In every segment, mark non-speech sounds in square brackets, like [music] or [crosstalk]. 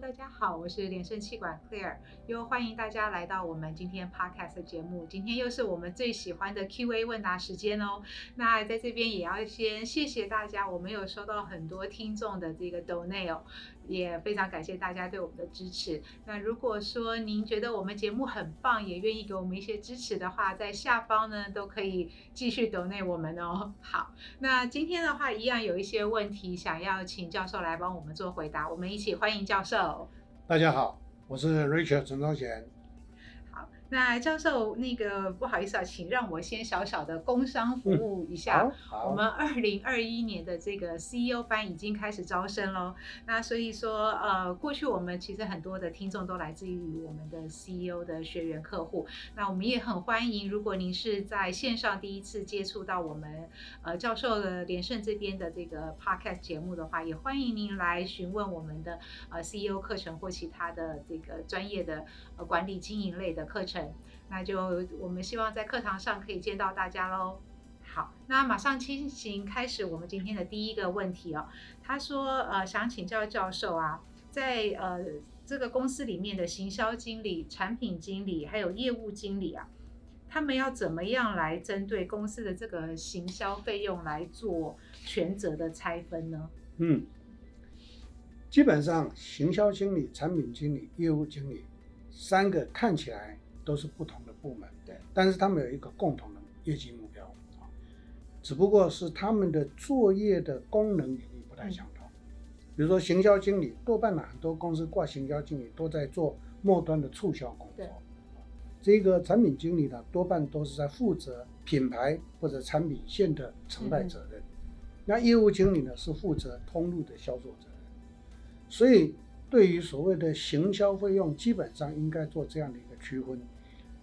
大家好，我是连胜气管 Clear，又欢迎大家来到我们今天 Podcast 节目。今天又是我们最喜欢的 Q&A 问答时间哦。那在这边也要先谢谢大家，我们有收到很多听众的这个 donate 哦。也非常感谢大家对我们的支持。那如果说您觉得我们节目很棒，也愿意给我们一些支持的话，在下方呢都可以继续 donate 我们哦。好，那今天的话一样有一些问题想要请教授来帮我们做回答，我们一起欢迎教授。大家好，我是 Richard 陈昭贤。那教授，那个不好意思啊，请让我先小小的工商服务一下。嗯、我们二零二一年的这个 CEO 班已经开始招生喽。那所以说，呃，过去我们其实很多的听众都来自于我们的 CEO 的学员客户。那我们也很欢迎，如果您是在线上第一次接触到我们呃教授的连胜这边的这个 Podcast 节目的话，也欢迎您来询问我们的呃 CEO 课程或其他的这个专业的呃管理经营类的课程。那就我们希望在课堂上可以见到大家喽。好，那马上进行开始我们今天的第一个问题哦。他说，呃，想请教教授啊，在呃这个公司里面的行销经理、产品经理还有业务经理啊，他们要怎么样来针对公司的这个行销费用来做权责的拆分呢？嗯，基本上行销经理、产品经理、业务经理三个看起来。都是不同的部门，对，但是他们有一个共同的业绩目标啊，只不过是他们的作业的功能领域不太相同。比如说行销经理，多半呢很多公司挂行销经理都在做末端的促销工作。这个产品经理呢，多半都是在负责品牌或者产品线的承办责任。那业务经理呢，是负责通路的销售责任。所以对于所谓的行销费用，基本上应该做这样的一个区分。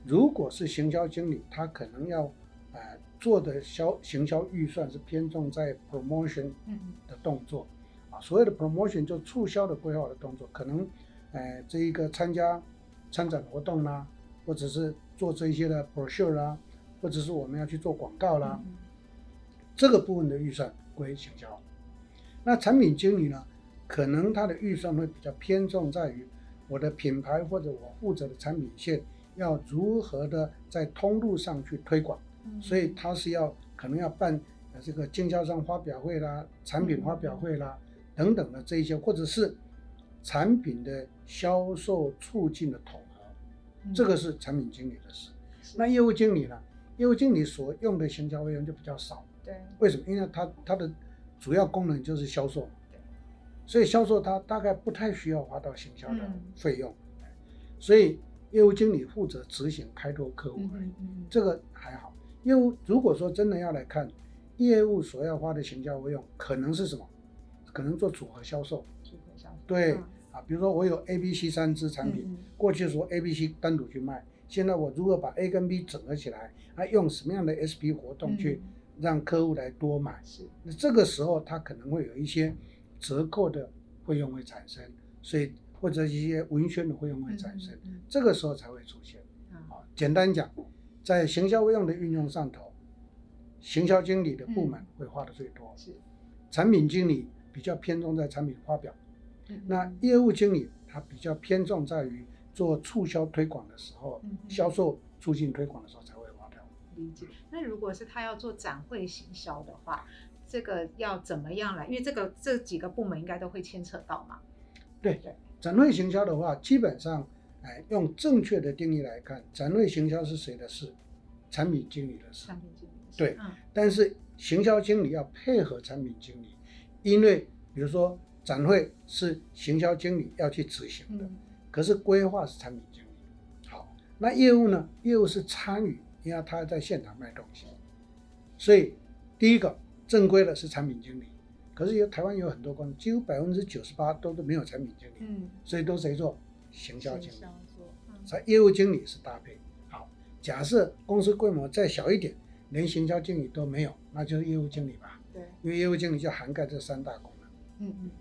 如果是行销经理，他可能要，呃，做的销行销预算是偏重在 promotion 的动作，啊，所谓的 promotion 就促销的规划的动作，可能，呃，这一个参加参展活动啦，或者是做这一些的 brochure 啦，或者是我们要去做广告啦，这个部分的预算归行销。那产品经理呢，可能他的预算会比较偏重在于我的品牌或者我负责的产品线。要如何的在通路上去推广，所以他是要可能要办这个经销商发表会啦、产品发表会啦等等的这一些，或者是产品的销售促进的统合，这个是产品经理的事。那业务经理呢？业务经理所用的行销费用就比较少。对，为什么？因为他他的主要功能就是销售，所以销售他大概不太需要花到行销的费用，所以。业务经理负责执行开拓客户而已，嗯嗯、这个还好。业务如果说真的要来看业务所要花的行销费用，可能是什么？可能做组合销售。组合销售。对啊，比如说我有 A、B、C 三支产品，嗯、过去说 A、B、C 单独去卖，现在我如果把 A 跟 B 整合起来，还用什么样的 SP 活动去让客户来多买？是、嗯。那这个时候他可能会有一些折扣的费用会产生，所以。或者一些文宣的费用会产生，嗯嗯嗯、这个时候才会出现。啊、嗯，简单讲，在行销费用的运用上头，行销经理的部门会花的最多。是、嗯，产品经理比较偏重在产品发表，嗯、那业务经理他比较偏重在于做促销推广的时候，嗯、销售促进推广的时候才会花掉。理解。那如果是他要做展会行销的话，这个要怎么样来？因为这个这几个部门应该都会牵扯到嘛。对对。展会行销的话，基本上，哎，用正确的定义来看，展会行销是谁的事？产品经理的事。产品经理。对，嗯、但是行销经理要配合产品经理，因为比如说展会是行销经理要去执行的，嗯、可是规划是产品经理。好，那业务呢？业务是参与，因为他要在现场卖东西，所以第一个正规的是产品经理。可是有台湾有很多公司，几乎百分之九十八都是没有产品经理，嗯，所以都谁做？行销经理，所以、嗯、业务经理是搭配。好，假设公司规模再小一点，连行销经理都没有，那就是业务经理吧？对，因为业务经理就涵盖这三大功能。嗯嗯嗯。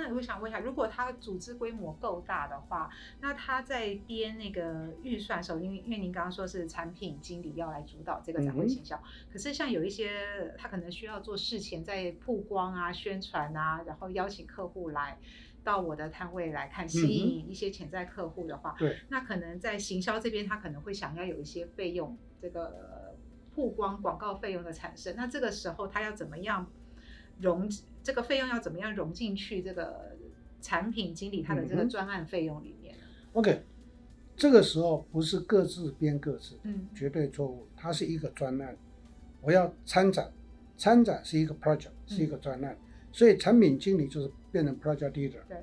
那我想问一下，如果他组织规模够大的话，那他在编那个预算的时候，因为因为您刚刚说是产品经理要来主导这个展会行销，嗯、可是像有一些他可能需要做事前在曝光啊、宣传啊，然后邀请客户来到我的摊位来看，吸引一些潜在客户的话，对、嗯，那可能在行销这边他可能会想要有一些费用，这个曝光广告费用的产生，那这个时候他要怎么样融？这个费用要怎么样融进去？这个产品经理他的这个专案费用里面、嗯、OK，这个时候不是各自编各自，嗯，绝对错误。它是一个专案，我要参展，参展是一个 project，是一个专案，嗯、所以产品经理就是变成 project leader，对，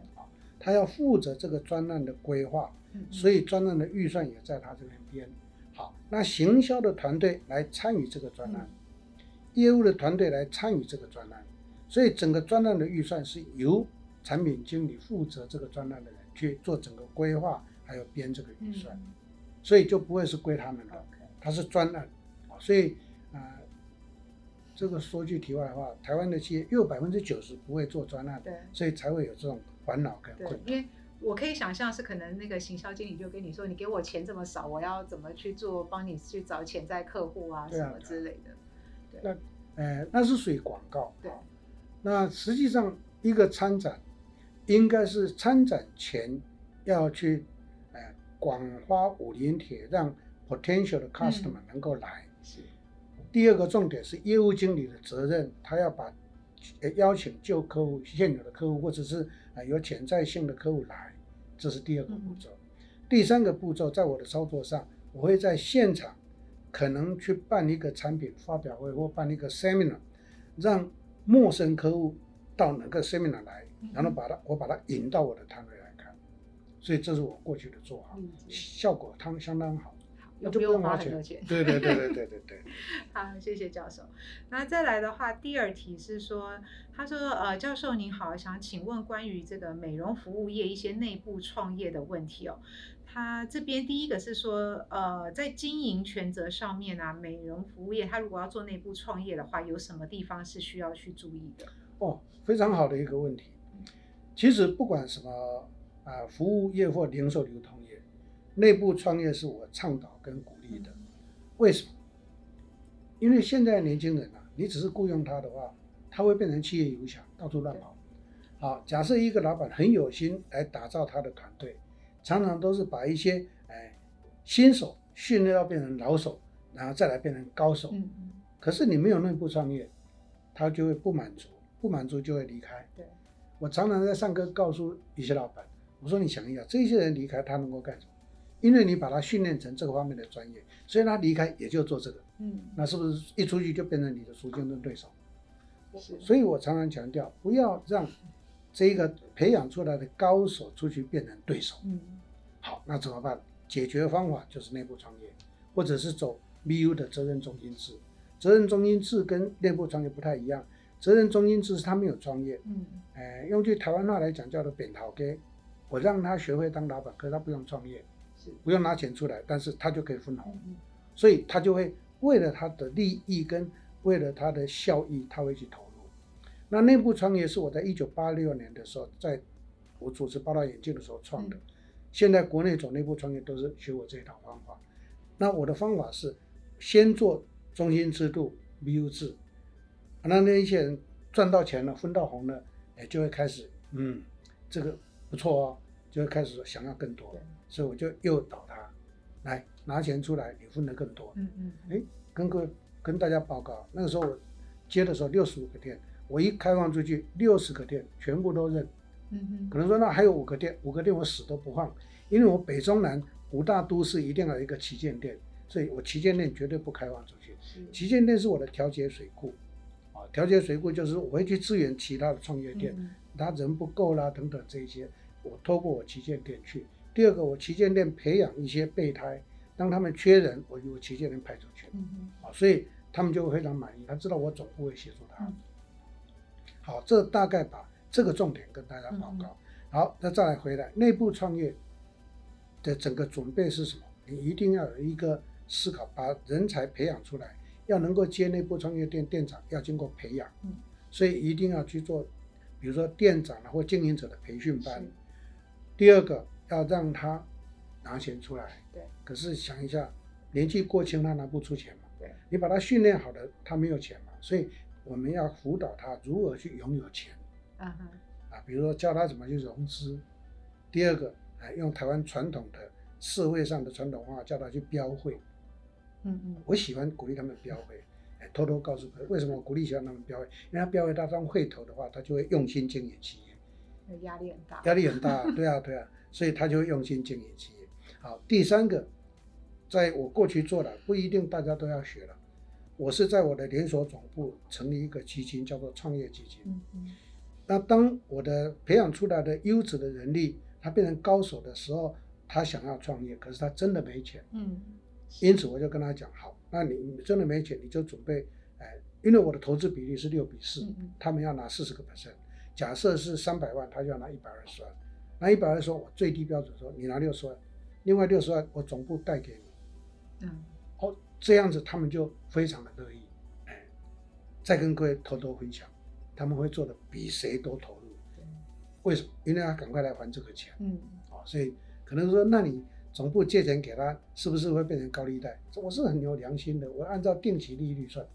他要负责这个专案的规划，嗯、所以专案的预算也在他这边编。好，那行销的团队来参与这个专案，嗯、业务的团队来参与这个专案。所以整个专案的预算是由产品经理负责这个专案的人去做整个规划，还有编这个预算，嗯、所以就不会是归他们了。他是专案，所以啊、呃，这个说句题外话，台湾的企业又有百分之九十不会做专案，对，所以才会有这种烦恼跟困难。因为我可以想象是可能那个行销经理就跟你说，你给我钱这么少，我要怎么去做，帮你去找潜在客户啊，什么之类的。对，那呃，那是属于广告。对。那实际上，一个参展应该是参展前要去，呃，广发武林帖，让 potential 的 customer 能够来。嗯、是。第二个重点是业务经理的责任，他要把邀请旧客户、现有的客户，或者是呃有潜在性的客户来，这是第二个步骤。嗯、第三个步骤，在我的操作上，我会在现场可能去办一个产品发表会，或办一个 seminar，让。陌生客户到哪个 seminar 来，然后把他，我把他引到我的摊位来看，所以这是我过去的做法，效果他相当好，那就不用花很多钱。对对对对对对对。[laughs] 好，谢谢教授。那再来的话，第二题是说，他说，呃，教授您好，想请问关于这个美容服务业一些内部创业的问题哦。他这边第一个是说，呃，在经营权责上面啊，美容服务业他如果要做内部创业的话，有什么地方是需要去注意的？哦，非常好的一个问题。其实不管什么啊、呃，服务业或零售流通业，内部创业是我倡导跟鼓励的。为什么？因为现在的年轻人啊，你只是雇佣他的话，他会变成企业游侠，到处乱跑。好，假设一个老板很有心来打造他的团队。常常都是把一些哎新手训练到变成老手，然后再来变成高手。嗯、可是你没有内部创业，他就会不满足，不满足就会离开。对。我常常在上课告诉一些老板，我说你想一想，这些人离开他能够干什么？因为你把他训练成这个方面的专业，所以他离开也就做这个。嗯。那是不是一出去就变成你的主竞争对手？是。所以我常常强调，不要让这个培养出来的高手出去变成对手。嗯。好，那怎么办？解决方法就是内部创业，或者是走 BU 的责任中心制。责任中心制跟内部创业不太一样。责任中心制是他没有创业，嗯，哎，用句台湾话来讲叫做扁头家。我让他学会当老板，可是他不用创业，是不用拿钱出来，但是他就可以分红，嗯，所以他就会为了他的利益跟为了他的效益，他会去投入。那内部创业是我在一九八六年的时候，在我主持八大眼镜的时候创的。嗯。现在国内走内部创业都是学我这一套方法，那我的方法是先做中心制度 BU 制，那那一些人赚到钱了，分到红了，哎，就会开始，嗯，这个不错哦，就会开始想要更多，所以我就诱导他来拿钱出来，你分的更多，嗯嗯，哎，跟各位跟大家报告，那个时候我接的时候六十五个店，我一开放出去，六十个店全部都认。嗯嗯，可能说那还有五个店，五个店我死都不放，因为我北中南五大都市一定要有一个旗舰店，所以我旗舰店绝对不开放出去。旗舰店是我的调节水库，啊，调节水库就是我会去支援其他的创业店，他人不够啦等等这一些，我透过我旗舰店去。第二个，我旗舰店培养一些备胎，当他们缺人，我就旗舰店派出去，啊，所以他们就会非常满意，他知道我总部会协助他。好，这大概把。这个重点跟大家报告。嗯、好，那再来回来，内部创业的整个准备是什么？你一定要有一个思考，把人才培养出来，要能够接内部创业店店长，要经过培养，嗯、所以一定要去做比如说店长或经营者的培训班。第二个要让他拿钱出来。对。可是想一下，年纪过轻他拿不出钱嘛。对。你把他训练好了，他没有钱嘛，所以我们要辅导他如何去拥有钱。啊哈。啊，比如说教他怎么去融资。第二个，哎，用台湾传统的社会上的传统话，叫他去标会。嗯嗯。我喜欢鼓励他们标会。偷偷告诉他，为什么我鼓励喜欢他们标会？因为他标会他当会头的话，他就会用心经营企业。压力很大。压力很大，[laughs] 对啊，对啊，所以他就会用心经营企业。好，第三个，在我过去做的不一定大家都要学了。我是在我的连锁总部成立一个基金，叫做创业基金。嗯嗯。那当我的培养出来的优质的人力，他变成高手的时候，他想要创业，可是他真的没钱。嗯。因此我就跟他讲，好。那你真的没钱，你就准备，哎，因为我的投资比例是六比四，他们要拿四十个 percent。假设是三百万，他就要拿一百二十万。那一百二十万，我最低标准说你拿六十万，另外六十万我总部贷给你。嗯，哦，这样子他们就非常的乐意，哎，再跟各位偷偷分享，他们会做的比谁都投入。为什么？因为他赶快来还这个钱。嗯，哦，所以可能说，那你。总部借钱给他，是不是会变成高利贷？我是很有良心的，我按照定期利率算，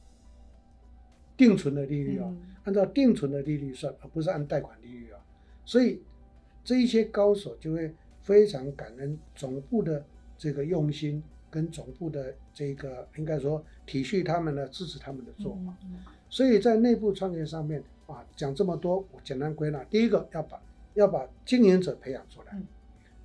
定存的利率啊，按照定存的利率算，而不是按贷款利率啊。所以这一些高手就会非常感恩总部的这个用心，跟总部的这个应该说体恤他们的、支持他们的做法。所以在内部创业上面啊，讲这么多，我简单归纳：第一个要把要把经营者培养出来。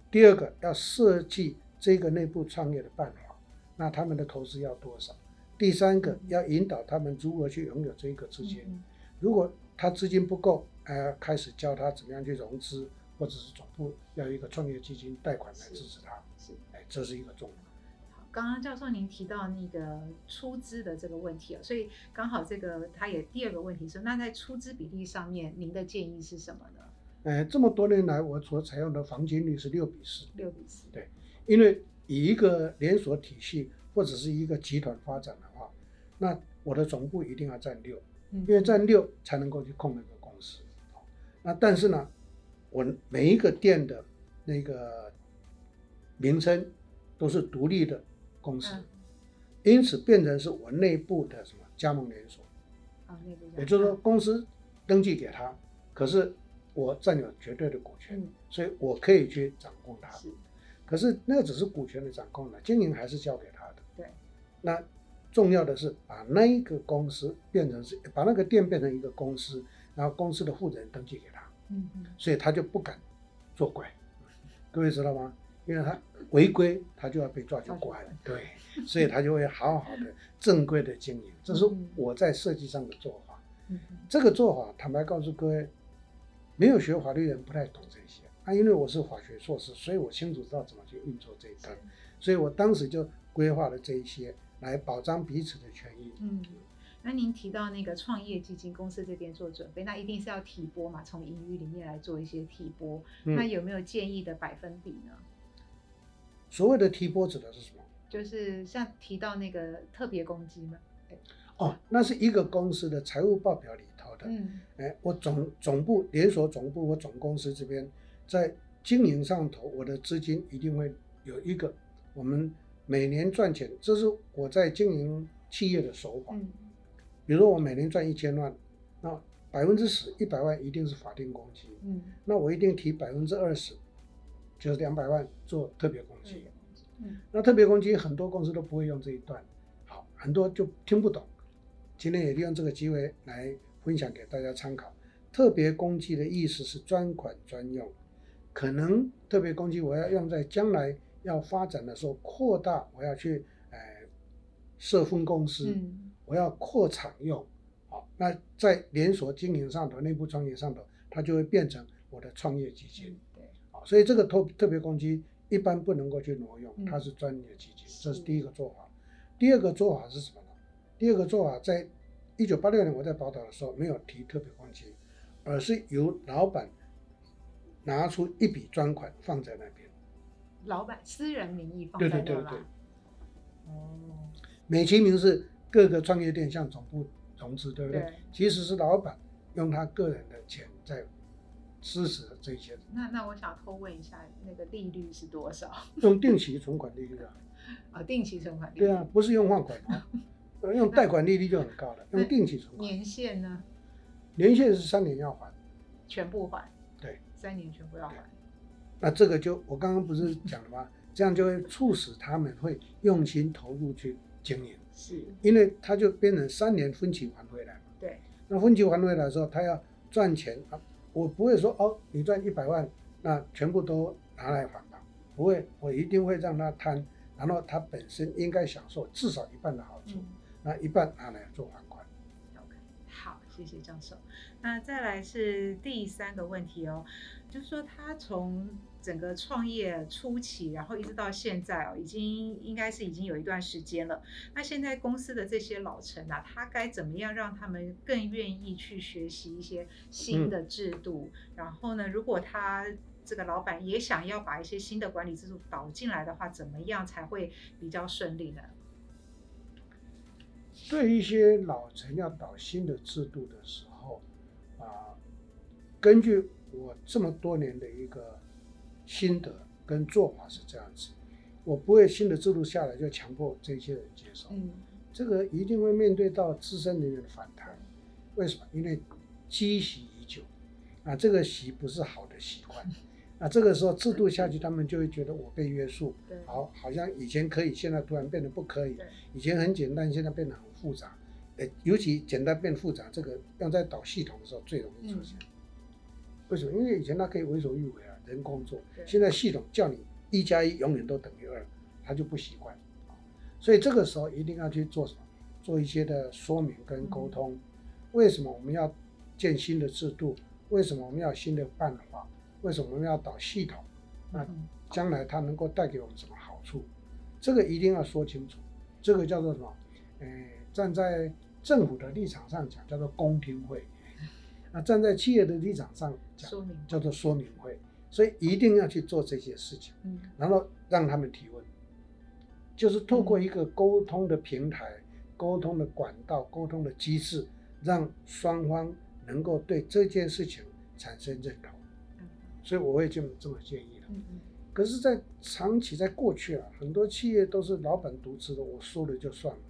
第二个要设计这个内部创业的办法，那他们的投资要多少？第三个要引导他们如何去拥有这个资金。如果他资金不够，呃，开始教他怎么样去融资，或者是总部要一个创业基金贷款来支持他。是，哎，这是一个重点。好，刚刚教授您提到那个出资的这个问题啊，所以刚好这个他也第二个问题是，那在出资比例上面，您的建议是什么呢？哎，这么多年来，我所采用的黄金率是六比四。六比四。对，因为以一个连锁体系或者是一个集团发展的话，那我的总部一定要占六，因为占六才能够去控那个公司。那但是呢，我每一个店的那个名称都是独立的公司，因此变成是我内部的什么加盟连锁。啊，内部。也就是说，公司登记给他，可是。我占有绝对的股权，嗯、所以我可以去掌控它。可是那只是股权的掌控了，经营还是交给那重要的是把那一个公司变成是把那个店变成一个公司，然后公司的负责人登记给他。嗯嗯，所以他就不敢作怪，各位知道吗？因为他违规，他就要被抓去关。对，所以他就会好好的 [laughs] 正规的经营。这是我在设计上的做法。嗯，这个做法，坦白告诉各位。没有学法律的人不太懂这些啊，因为我是法学硕士，所以我清楚知道怎么去运作这一套，所以我当时就规划了这一些来保障彼此的权益。嗯，那您提到那个创业基金公司这边做准备，那一定是要提拨嘛，从盈余里面来做一些提拨。那有没有建议的百分比呢？所谓的提拨指的是什么？就是像提到那个特别公积嘛。哦，那是一个公司的财务报表里头的。嗯，哎，我总总部连锁总部，我总公司这边在经营上头，我的资金一定会有一个，我们每年赚钱，这是我在经营企业的手法。嗯，比如说我每年赚一千万，那百分之十一百万一定是法定公积。嗯，那我一定提百分之二十，就是两百万做特别公积。嗯，那特别公积很多公司都不会用这一段，好，很多就听不懂。今天也利用这个机会来分享给大家参考。特别公积的意思是专款专用，可能特别公积我要用在将来要发展的时候扩大，我要去呃设分公司，嗯、我要扩产用，好，那在连锁经营上头、内部创业上头，它就会变成我的创业基金。对，好，所以这个特特别公积一般不能够去挪用，它是专业基金，嗯、这是第一个做法。第二个做法是什么呢？第二个做法，在一九八六年我在宝岛的时候没有提特别公积，而是由老板拿出一笔专款放在那边。老板私人名义放在那。对对对对。哦。美其名是各个创业店向总部融资，对不对？对。其实是老板用他个人的钱在支持这些。那那我想偷问一下，那个利率是多少？用定期存款利率啊。啊，[laughs] 定期存款利率。对啊，不是用放款啊，[laughs] 用贷款利率就很高了。用定期存款。年限呢？年限是三年要还。全部还。对。三年全部要还。那这个就我刚刚不是讲了吗？这样就会促使他们会用心投入去经营。是。因为他就变成三年分期还回来嘛。对。那分期还回来的时候，他要赚钱啊，我不会说哦，你赚一百万，那全部都拿来还吧，不会，我一定会让他摊，然后他本身应该享受至少一半的好处，嗯、那一半拿来做还款。OK，好，谢谢教授。那再来是第三个问题哦。就是说，他从整个创业初期，然后一直到现在哦，已经应该是已经有一段时间了。那现在公司的这些老臣啊，他该怎么样让他们更愿意去学习一些新的制度？嗯、然后呢，如果他这个老板也想要把一些新的管理制度导进来的话，怎么样才会比较顺利呢？对一些老臣要导新的制度的时候啊，根据。我这么多年的一个心得跟做法是这样子，我不会新的制度下来就强迫这些人接受，嗯，这个一定会面对到资深人员的反弹。为什么？因为积习已久，啊，这个习不是好的习惯，啊，这个时候制度下去，他们就会觉得我被约束，好，好像以前可以，现在突然变得不可以，以前很简单，现在变得很复杂，尤其简单变复杂，这个要在导系统的时候最容易出现。为什么？因为以前他可以为所欲为啊，人工作。现在系统叫你一加一永远都等于二，他就不习惯。所以这个时候一定要去做什么？做一些的说明跟沟通。为什么我们要建新的制度？为什么我们要新的办法？为什么我们要导系统？那将来它能够带给我们什么好处？这个一定要说清楚。这个叫做什么？呃，站在政府的立场上讲，叫做公听会。那站在企业的立场上讲，叫做说明会，所以一定要去做这些事情，然后让他们提问，就是透过一个沟通的平台、沟通的管道、沟通的机制，让双方能够对这件事情产生认同。所以我会这么这么建议的。可是，在长期在过去啊，很多企业都是老板独吃的，我说了就算了，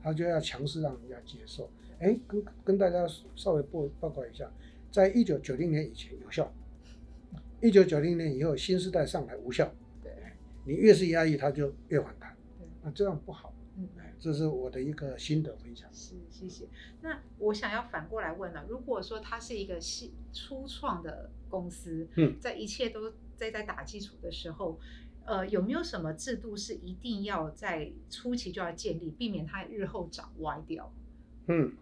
他就要强势让人家接受。哎，跟跟大家稍微报报告一下，在一九九零年以前有效，一九九零年以后新时代上来无效。对，你越是压抑，它就越反弹。对，那这样不好。嗯，这是我的一个心得分享。是，谢谢。那我想要反过来问了，如果说它是一个新初创的公司，嗯，在一切都在在打基础的时候，呃，有没有什么制度是一定要在初期就要建立，避免它日后长歪掉？嗯。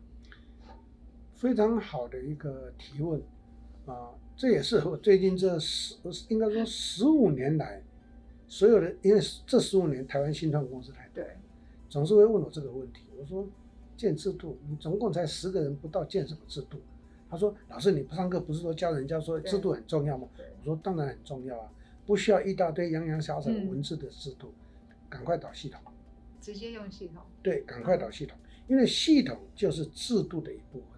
非常好的一个提问，啊，这也是我最近这十，应该说十五年来，所有的，因为这十五年台湾新创公司太多，对，总是会问我这个问题。我说建制度，你总共才十个人不到，建什么制度？他说老师你不上课不是说教人家说制度很重要吗？我说当然很重要啊，不需要一大堆洋洋洒洒的文字的制度，赶快导系统，直接用系统，对，赶快导系统，因为系统就是制度的一部分。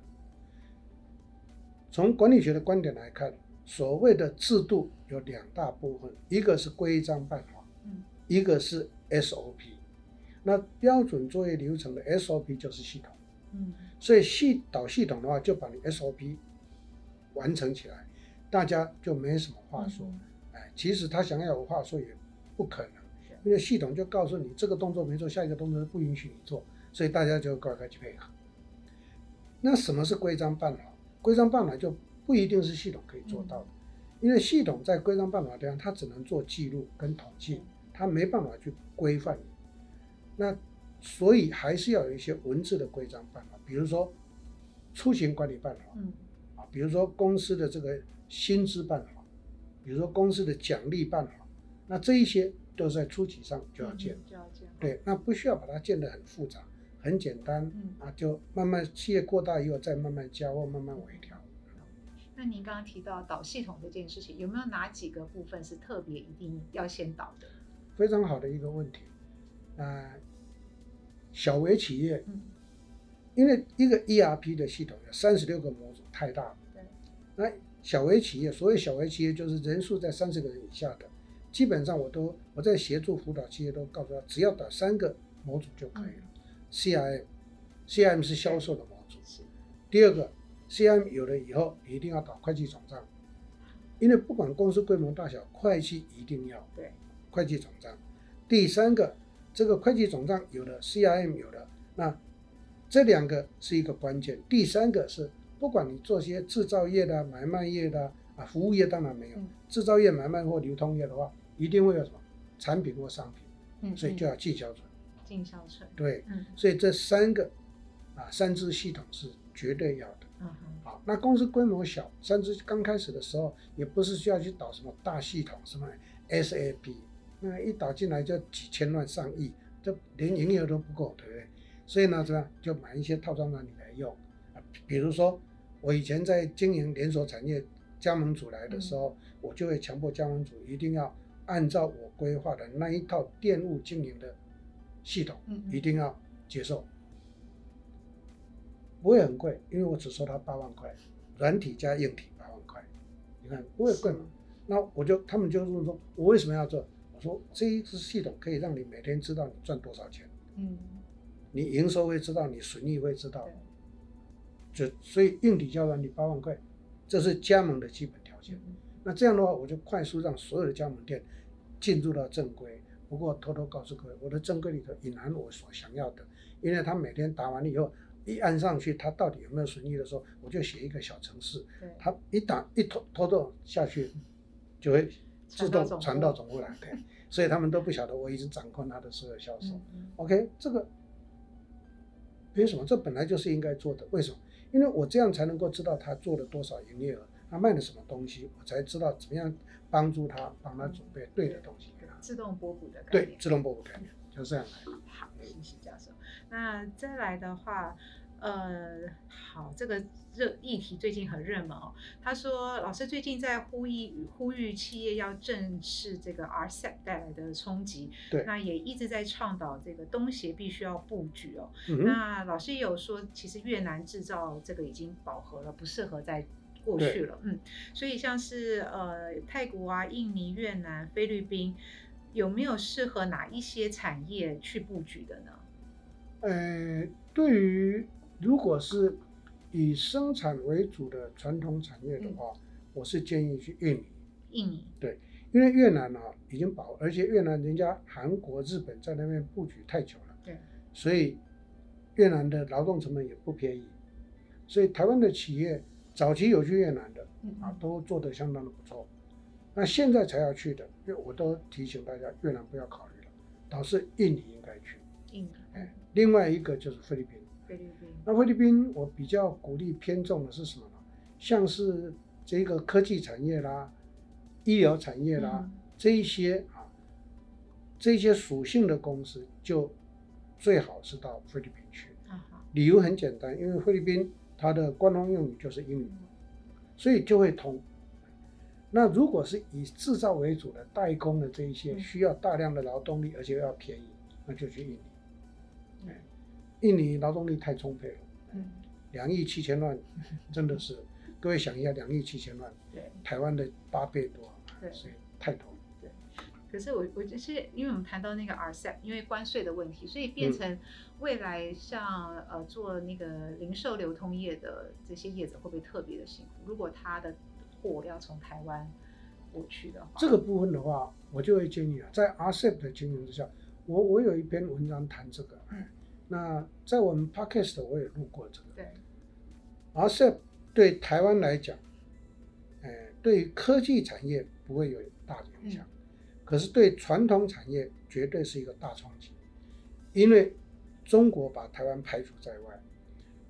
从管理学的观点来看，所谓的制度有两大部分，一个是规章办法，嗯，一个是 SOP。那标准作业流程的 SOP 就是系统，嗯，所以系导系统的话，就把你 SOP 完成起来，大家就没什么话说。哎，其实他想要有话说也不可能，因为系统就告诉你这个动作没做，下一个动作不允许你做，所以大家就乖乖去配合。那什么是规章办法？规章办法就不一定是系统可以做到的，因为系统在规章办法这样，它只能做记录跟统计，它没办法去规范你。那所以还是要有一些文字的规章办法，比如说出行管理办法，啊，比如说公司的这个薪资办法，比如说公司的奖励办法，那这一些都是在初级上就要建，对，那不需要把它建得很复杂。很简单，嗯啊，就慢慢企业过大以后再慢慢加或慢慢微调。那您刚刚提到导系统这件事情，有没有哪几个部分是特别一定要先导的？非常好的一个问题。啊、呃，小微企业，因为一个 ERP 的系统有三十六个模组，太大了。对。那小微企业，所谓小微企业就是人数在三十个人以下的，基本上我都我在协助辅导企业都告诉他，只要打三个模组就可以了。嗯、CRM，CRM 是销售的模组。是。第二个，CRM 有了以后一定要搞会计总账，因为不管公司规模大小，会计一定要。对。会计总账。第三个，这个会计总账有了，CRM 有了，那。这两个是一个关键，第三个是不管你做些制造业的、买卖业的啊，服务业当然没有，制造业、买卖或流通业的话，一定会有什么产品或商品，嗯，所以就要记销存，进销存，对，嗯，所以这三个啊，三支系统是绝对要的，嗯哼，好，那公司规模小，三支刚开始的时候也不是需要去导什么大系统，什么 SAP，那一导进来就几千万上亿，这连营业额都不够，对不对？所以呢，怎么样就买一些套装让你来用。啊？比如说，我以前在经营连锁产业，加盟主来的时候，嗯、我就会强迫加盟主一定要按照我规划的那一套店务经营的系统，一定要接受。不会很贵，因为我只收他八万块，软体加硬体八万块，你看不会贵嘛？那我就他们就这么说，我为什么要做？我说这一支系统可以让你每天知道你赚多少钱。嗯。你营收会知道，你损益会知道，就所以硬体加软体八万块，这是加盟的基本条件。那这样的话，我就快速让所有的加盟店进入到正规。不过偷偷告诉各位，我的正规里头隐含我所想要的，因为他每天打完了以后，一按上去，他到底有没有损益的时候，我就写一个小程式，他一打一拖拖动下去，就会自动传到总部来。对，所以他们都不晓得我已经掌控他的所有销售。OK，这个。凭什么？这本来就是应该做的。为什么？因为我这样才能够知道他做了多少营业额，他卖了什么东西，我才知道怎么样帮助他，帮他准备对的东西。自动波补的概念。对，自动波补概念就是这样来。好，谢谢教授。那再来的话。呃，好，这个热议题最近很热门哦。他说，老师最近在呼吁呼吁企业要正视这个 RCEP 带来的冲击，对，那也一直在倡导这个东协必须要布局哦。嗯、那老师也有说，其实越南制造这个已经饱和了，不适合在过去了。嗯，所以像是呃泰国啊、印尼、越南、菲律宾，有没有适合哪一些产业去布局的呢？呃，对于如果是以生产为主的传统产业的话，嗯、我是建议去印尼。印尼对，因为越南啊已经饱，而且越南人家韩国、日本在那边布局太久了，对，所以越南的劳动成本也不便宜，所以台湾的企业早期有去越南的啊，都做得相当的不错。嗯、那现在才要去的，因为我都提醒大家，越南不要考虑了，倒是印尼应该去。印尼，哎，另外一个就是菲律宾。菲律宾，那菲律宾我比较鼓励偏重的是什么呢？像是这个科技产业啦、医疗产业啦，嗯、这一些啊，这些属性的公司就最好是到菲律宾去。理由很简单，因为菲律宾它的官方用语就是英语，嗯、所以就会通。那如果是以制造为主的代工的这一些，需要大量的劳动力，而且又要便宜，那就去印尼。印尼劳动力太充沛了，嗯，两亿七千万，[laughs] 真的是，各位想一下，两亿七千万，对，台湾的八倍多，对，所以太多了。对，可是我我就是因为我们谈到那个 RCEP，因为关税的问题，所以变成未来像呃做那个零售流通业的这些业者会不会特别的辛苦？如果他的货要从台湾过去的话，这个部分的话，我就会建议啊，在 RCEP 的经营之下，我我有一篇文章谈这个，嗯。那在我们 Podcast 我也录过这个，对。RCEP 对台湾来讲，哎，对于科技产业不会有大的影响，嗯、可是对传统产业绝对是一个大冲击，因为中国把台湾排除在外，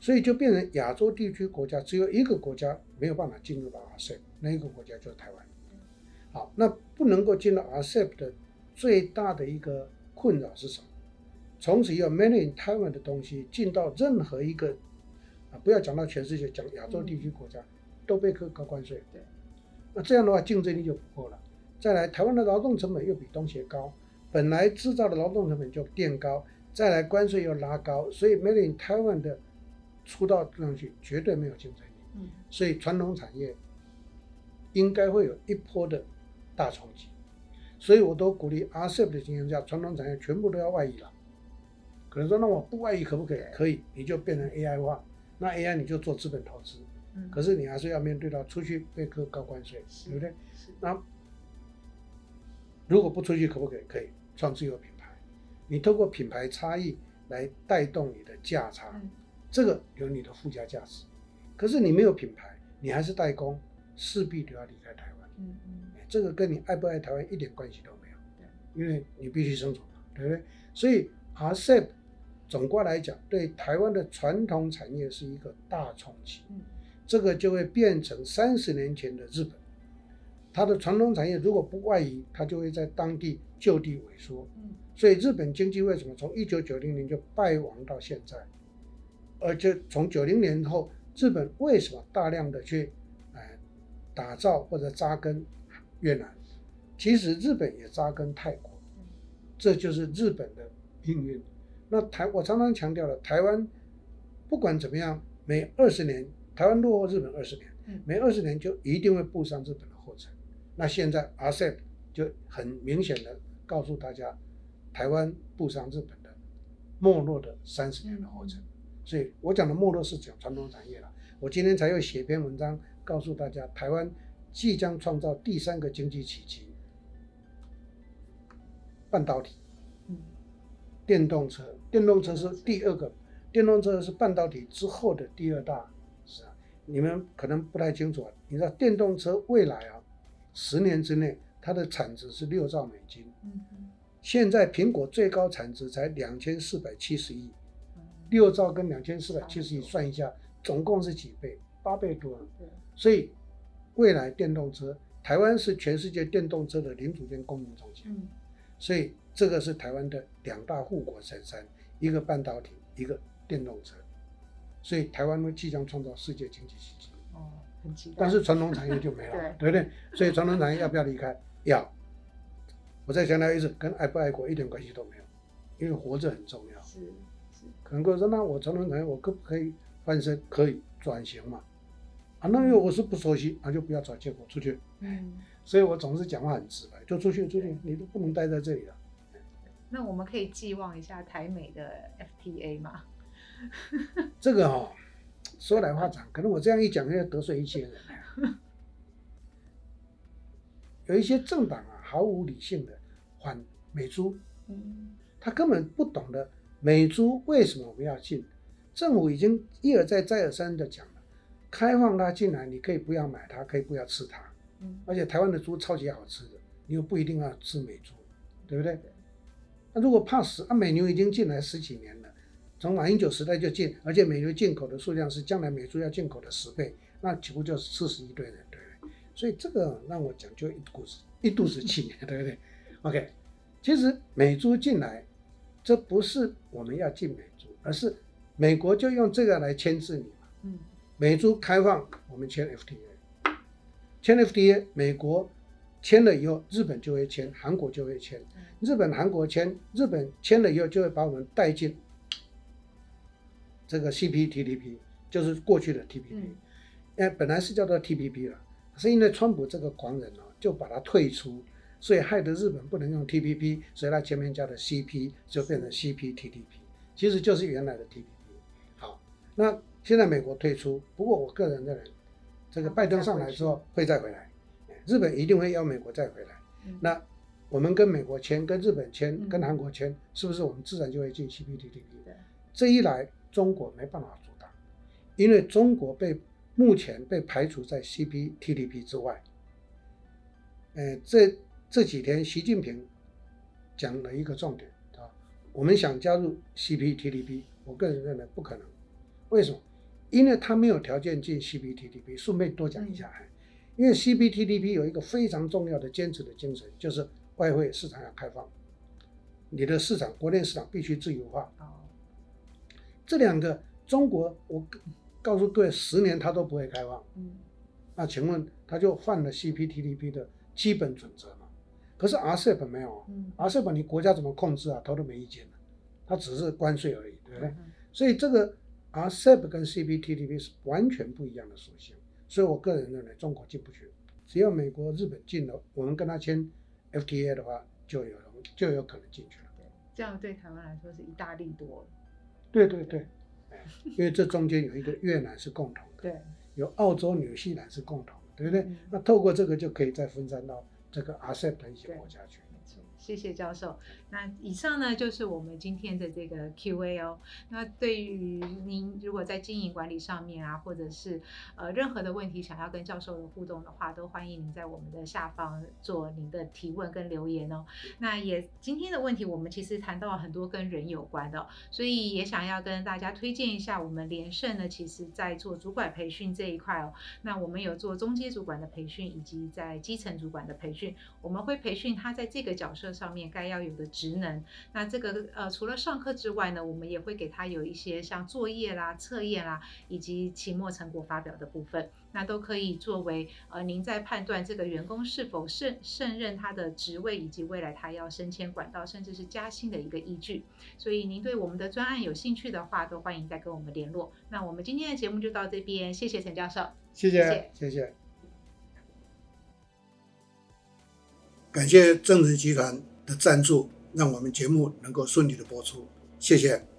所以就变成亚洲地区国家只有一个国家没有办法进入到 RCEP，那一个国家就是台湾。好，那不能够进入 RCEP 的最大的一个困扰是什么？从此以后 made in Taiwan 的东西进到任何一个啊，不要讲到全世界，讲亚洲地区国家，都被扣高关税。对，那这样的话竞争力就不够了。再来，台湾的劳动成本又比东协高，本来制造的劳动成本就垫高，再来关税又拉高，所以 made in Taiwan 的出到这东西绝对没有竞争力。嗯，所以传统产业应该会有一波的大冲击。所以我都鼓励 RCEP 的情况下，传统产业全部都要外移了。可能说，那我不外移可不可以？可以，你就变成 AI 化。那 AI 你就做资本投资。嗯。可是你还是要面对到出去被课高关税，对不对？是。那如果不出去可不可以？可以，创自有品牌。你透过品牌差异来带动你的价差，嗯、这个有你的附加价值。可是你没有品牌，你还是代工，势必都要离开台湾。嗯嗯。这个跟你爱不爱台湾一点关系都没有，因为你必须生存嘛，对不对？所以 RCEP 总括来讲，对台湾的传统产业是一个大冲击，嗯这个就会变成三十年前的日本，它的传统产业如果不外移，它就会在当地就地萎缩。嗯所以日本经济为什么从一九九零年就败亡到现在，而且从九零年后，日本为什么大量的去哎打造或者扎根？越南，其实日本也扎根泰国，这就是日本的命运。那台我常常强调了，台湾不管怎么样，每二十年台湾落后日本二十年，每二十年就一定会步上日本的后尘。那现在 RCEP 就很明显的告诉大家，台湾步上日本的没落的三十年的后尘。所以我讲的没落是讲传统产业了。我今天才又写篇文章告诉大家，台湾。即将创造第三个经济奇迹，半导体，电动车，电动车是第二个，电动车是半导体之后的第二大，是啊，你们可能不太清楚啊，你知道电动车未来啊，十年之内它的产值是六兆美金，现在苹果最高产值才两千四百七十亿，六兆跟两千四百七十亿算一下，总共是几倍？八倍多，所以。未来电动车，台湾是全世界电动车的零组件供应中心，嗯，所以这个是台湾的两大护国神山，一个半导体，一个电动车，所以台湾会即将创造世界经济奇迹。哦，很期待。但是传统产业就没了，[laughs] 对，对不对？所以传统产业要不要离开？要。我再强调一次，跟爱不爱国一点关系都没有，因为活着很重要。可能各位说，那我传统产业我可不可以翻身？可以转型嘛？啊，那因为我是不熟悉，那就不要找借口出去。嗯，所以我总是讲话很直白，就出去出去，你都不能待在这里了。那我们可以寄望一下台美的 FTA 吗？这个哈、哦，说来话长，可能我这样一讲，要得罪一些人。[laughs] 有一些政党啊，毫无理性的反美猪，嗯，他根本不懂得美猪为什么我们要进，政府已经一而再再而三的讲了。开放它进来，你可以不要买它，可以不要吃它。嗯，而且台湾的猪超级好吃的，你又不一定要吃美猪，对不对？那如果怕死，啊，美牛已经进来十几年了，从马英九时代就进，而且美牛进口的数量是将来美猪要进口的十倍，那岂不就是吃死一堆人，对不对？所以这个让我讲就一肚子一肚子气，[laughs] 对不对？OK，其实美猪进来，这不是我们要进美猪，而是美国就用这个来牵制你嘛。嗯。美猪开放，我们签 FTA，签 FTA，美国签了以后，日本就会签，韩国就会签，日本、韩国签，日本签了以后就会把我们带进这个 CPTPP，就是过去的 TPP，哎，本来是叫做 TPP 了，是因为川普这个狂人哦，就把它退出，所以害得日本不能用 TPP，所以它前面加的 CP 就变成 CPTPP，其实就是原来的 TPP。好，那。现在美国退出，不过我个人认为，这个拜登上来之后会再回来，日本一定会要美国再回来。那我们跟美国签，跟日本签，跟韩国签，是不是我们自然就会进 CPTPP 的？这一来，中国没办法阻挡，因为中国被目前被排除在 CPTPP 之外。呃，这这几天习近平讲了一个重点啊，我们想加入 CPTPP，我个人认为不可能，为什么？因为他没有条件进 CPTPP，顺便多讲一下，因为 CPTPP 有一个非常重要的坚持的精神，就是外汇市场要开放，你的市场国内市场必须自由化。这两个中国，我告诉各位，十年他都不会开放。嗯那请问他就犯了 CPTPP 的基本准则吗？可是 RCEP 没有，RCEP 你国家怎么控制啊？他都没意见的，他只是关税而已，对不对？所以这个。RCEP 跟 CPTPP 是完全不一样的属性，所以我个人认为中国进不去。只要美国、日本进了，我们跟他签 FTA 的话，就有就有可能进去了。这样对台湾来说是一大利多。对对对，因为这中间有一个越南是共同的，对，有澳洲、纽西兰是共同的，对不对？嗯、那透过这个就可以再分散到这个 RCEP 的一些国家去。谢谢教授。那以上呢，就是我们今天的这个 Q&A 哦。那对于您如果在经营管理上面啊，或者是呃任何的问题想要跟教授的互动的话，都欢迎您在我们的下方做您的提问跟留言哦。那也今天的问题，我们其实谈到了很多跟人有关的，所以也想要跟大家推荐一下，我们联圣呢，其实在做主管培训这一块哦。那我们有做中阶主管的培训，以及在基层主管的培训，我们会培训他在这个角色上面该要有的职能，那这个呃除了上课之外呢，我们也会给他有一些像作业啦、测验啦，以及期末成果发表的部分，那都可以作为呃您在判断这个员工是否胜胜任他的职位，以及未来他要升迁管道，甚至是加薪的一个依据。所以您对我们的专案有兴趣的话，都欢迎再跟我们联络。那我们今天的节目就到这边，谢谢陈教授，谢谢，谢谢。谢谢感谢正直集团的赞助，让我们节目能够顺利的播出，谢谢。